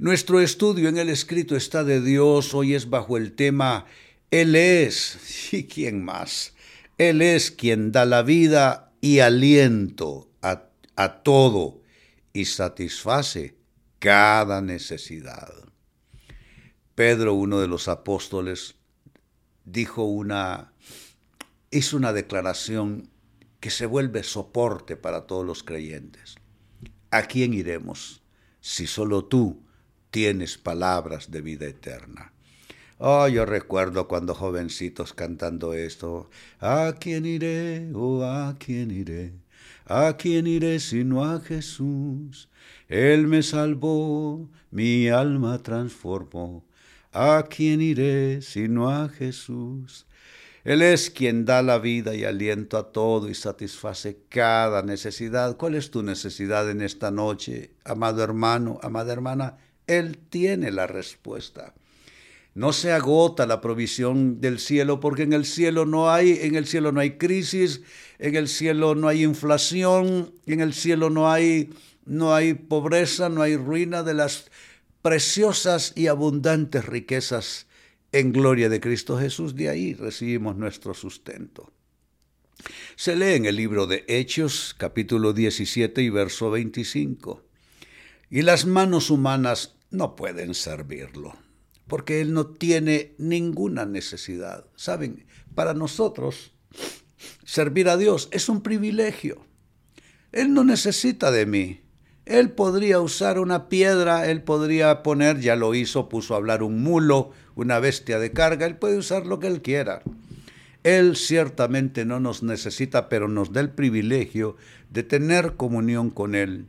Nuestro estudio en el escrito está de Dios hoy es bajo el tema Él es, ¿y quién más? Él es quien da la vida y aliento a, a todo y satisface cada necesidad. Pedro, uno de los apóstoles, dijo una, hizo una declaración que se vuelve soporte para todos los creyentes. ¿A quién iremos si solo tú tienes palabras de vida eterna. Oh, yo recuerdo cuando jovencitos cantando esto. ¿A quién iré? Oh, ¿a quién iré? ¿A quién iré sino a Jesús? Él me salvó, mi alma transformó. ¿A quién iré sino a Jesús? Él es quien da la vida y aliento a todo y satisface cada necesidad. ¿Cuál es tu necesidad en esta noche, amado hermano, amada hermana? Él tiene la respuesta. No se agota la provisión del cielo porque en el cielo no hay, en el cielo no hay crisis, en el cielo no hay inflación, en el cielo no hay no hay pobreza, no hay ruina de las preciosas y abundantes riquezas en gloria de Cristo Jesús, de ahí recibimos nuestro sustento. Se lee en el libro de Hechos, capítulo 17 y verso 25. Y las manos humanas no pueden servirlo, porque Él no tiene ninguna necesidad. Saben, para nosotros servir a Dios es un privilegio. Él no necesita de mí. Él podría usar una piedra, él podría poner, ya lo hizo, puso a hablar un mulo, una bestia de carga, él puede usar lo que él quiera. Él ciertamente no nos necesita, pero nos da el privilegio de tener comunión con Él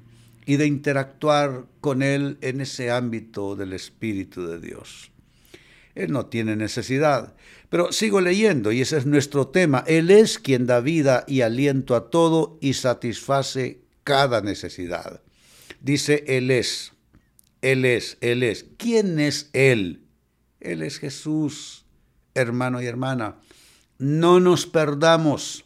y de interactuar con Él en ese ámbito del Espíritu de Dios. Él no tiene necesidad. Pero sigo leyendo y ese es nuestro tema. Él es quien da vida y aliento a todo y satisface cada necesidad. Dice, Él es, Él es, Él es. ¿Quién es Él? Él es Jesús, hermano y hermana. No nos perdamos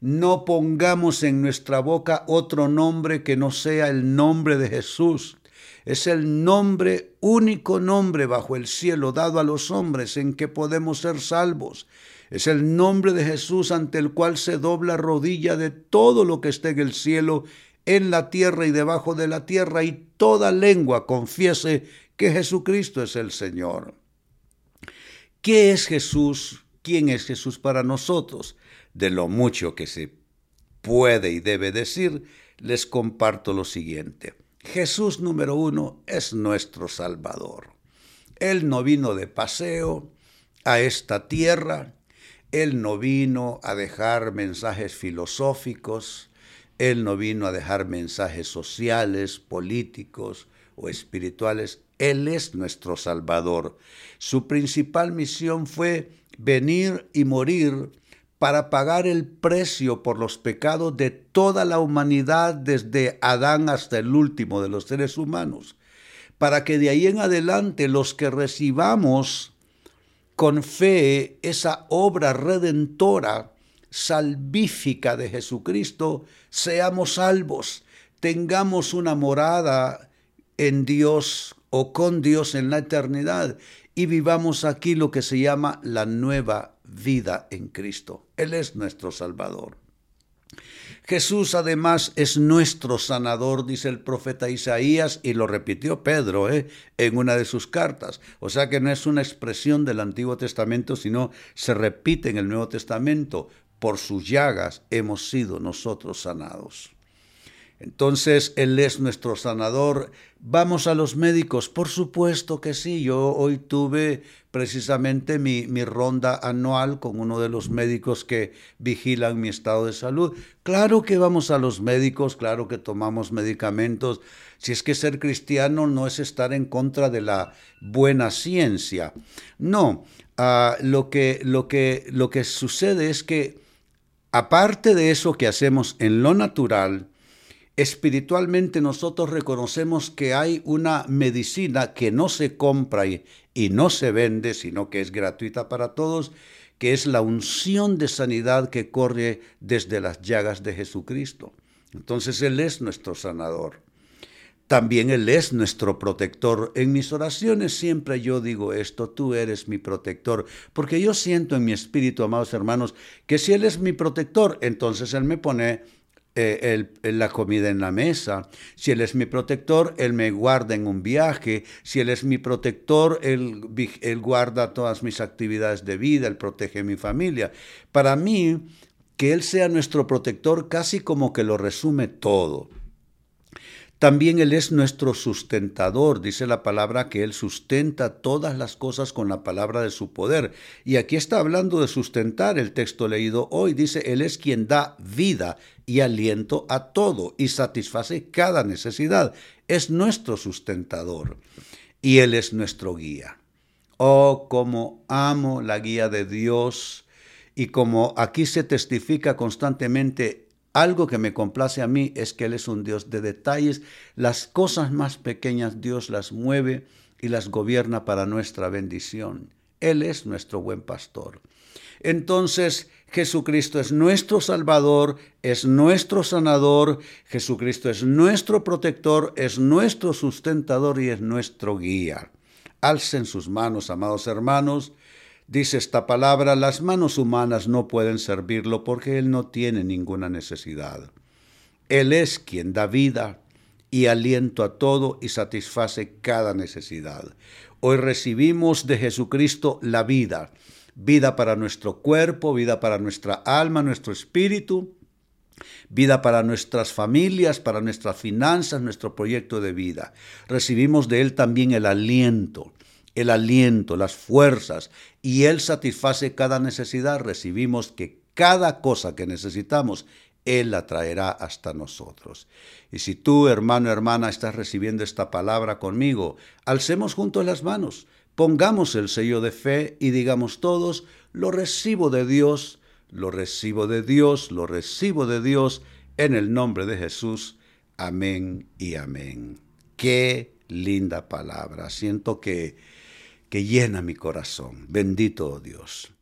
no pongamos en nuestra boca otro nombre que no sea el nombre de Jesús. Es el nombre, único nombre bajo el cielo dado a los hombres en que podemos ser salvos. Es el nombre de Jesús ante el cual se dobla rodilla de todo lo que esté en el cielo, en la tierra y debajo de la tierra, y toda lengua confiese que Jesucristo es el Señor. ¿Qué es Jesús? ¿Quién es Jesús para nosotros? de lo mucho que se puede y debe decir, les comparto lo siguiente. Jesús número uno es nuestro Salvador. Él no vino de paseo a esta tierra, Él no vino a dejar mensajes filosóficos, Él no vino a dejar mensajes sociales, políticos o espirituales, Él es nuestro Salvador. Su principal misión fue venir y morir para pagar el precio por los pecados de toda la humanidad desde Adán hasta el último de los seres humanos, para que de ahí en adelante los que recibamos con fe esa obra redentora, salvífica de Jesucristo, seamos salvos, tengamos una morada en Dios o con Dios en la eternidad y vivamos aquí lo que se llama la nueva vida en Cristo. Él es nuestro Salvador. Jesús además es nuestro sanador, dice el profeta Isaías, y lo repitió Pedro ¿eh? en una de sus cartas. O sea que no es una expresión del Antiguo Testamento, sino se repite en el Nuevo Testamento. Por sus llagas hemos sido nosotros sanados. Entonces, Él es nuestro sanador. ¿Vamos a los médicos? Por supuesto que sí. Yo hoy tuve precisamente mi, mi, ronda anual con uno de los médicos que vigilan mi estado de salud. Claro que vamos a los médicos, claro que tomamos medicamentos. Si es que ser cristiano no es estar en contra de la buena ciencia. No, uh, lo, que, lo, que, lo que sucede es que, aparte de eso que hacemos en lo natural, espiritualmente nosotros reconocemos que hay una medicina que no se compra y, no se vende, sino que es gratuita para todos, que es la unción de sanidad que corre desde las llagas de Jesucristo. Entonces Él es nuestro sanador. También Él es nuestro protector. En mis oraciones siempre yo digo esto, tú eres mi protector, porque yo siento en mi espíritu, amados hermanos, que si Él es mi protector, entonces Él me pone eh, la comida en la mesa. Si Él es mi protector, Él me guarda en un viaje. Si Él es mi protector, Él, él guarda todas mis actividades de vida, Él protege mi familia. Para mí, que Él sea nuestro protector casi como que lo resume todo. También Él es nuestro sustentador. Dice la palabra que Él sustenta todas las cosas con la palabra de su poder. Y aquí está hablando de sustentar el texto leído hoy. Dice, Él es quien da vida y aliento a todo y satisface cada necesidad. Es nuestro sustentador y Él es nuestro guía. Oh, cómo amo la guía de Dios y como aquí se testifica constantemente algo que me complace a mí es que Él es un Dios de detalles. Las cosas más pequeñas Dios las mueve y las gobierna para nuestra bendición. Él es nuestro buen pastor. Entonces, Jesucristo es nuestro Salvador, es nuestro sanador, Jesucristo es nuestro protector, es nuestro sustentador y es nuestro guía. Alcen sus manos, amados hermanos, Dice esta palabra, las manos humanas no pueden servirlo porque Él no tiene ninguna necesidad. Él es quien da vida y aliento a todo y satisface cada necesidad. Hoy recibimos de Jesucristo la vida, vida para nuestro cuerpo, vida para nuestra alma, nuestro espíritu, vida para nuestras familias, para nuestras finanzas, nuestro proyecto de vida. Recibimos de Él también el aliento, el aliento, las fuerzas, y Él satisface cada necesidad, recibimos que cada cosa que necesitamos, Él la traerá hasta nosotros. Y si tú, hermano, hermana, estás recibiendo esta palabra conmigo, alcemos juntos las manos, pongamos el sello de fe y digamos todos, lo recibo de Dios, lo recibo de Dios, lo recibo de Dios, en el nombre de Jesús. Amén y amén. Qué linda palabra. Siento que, que llena mi corazón. Bendito Dios.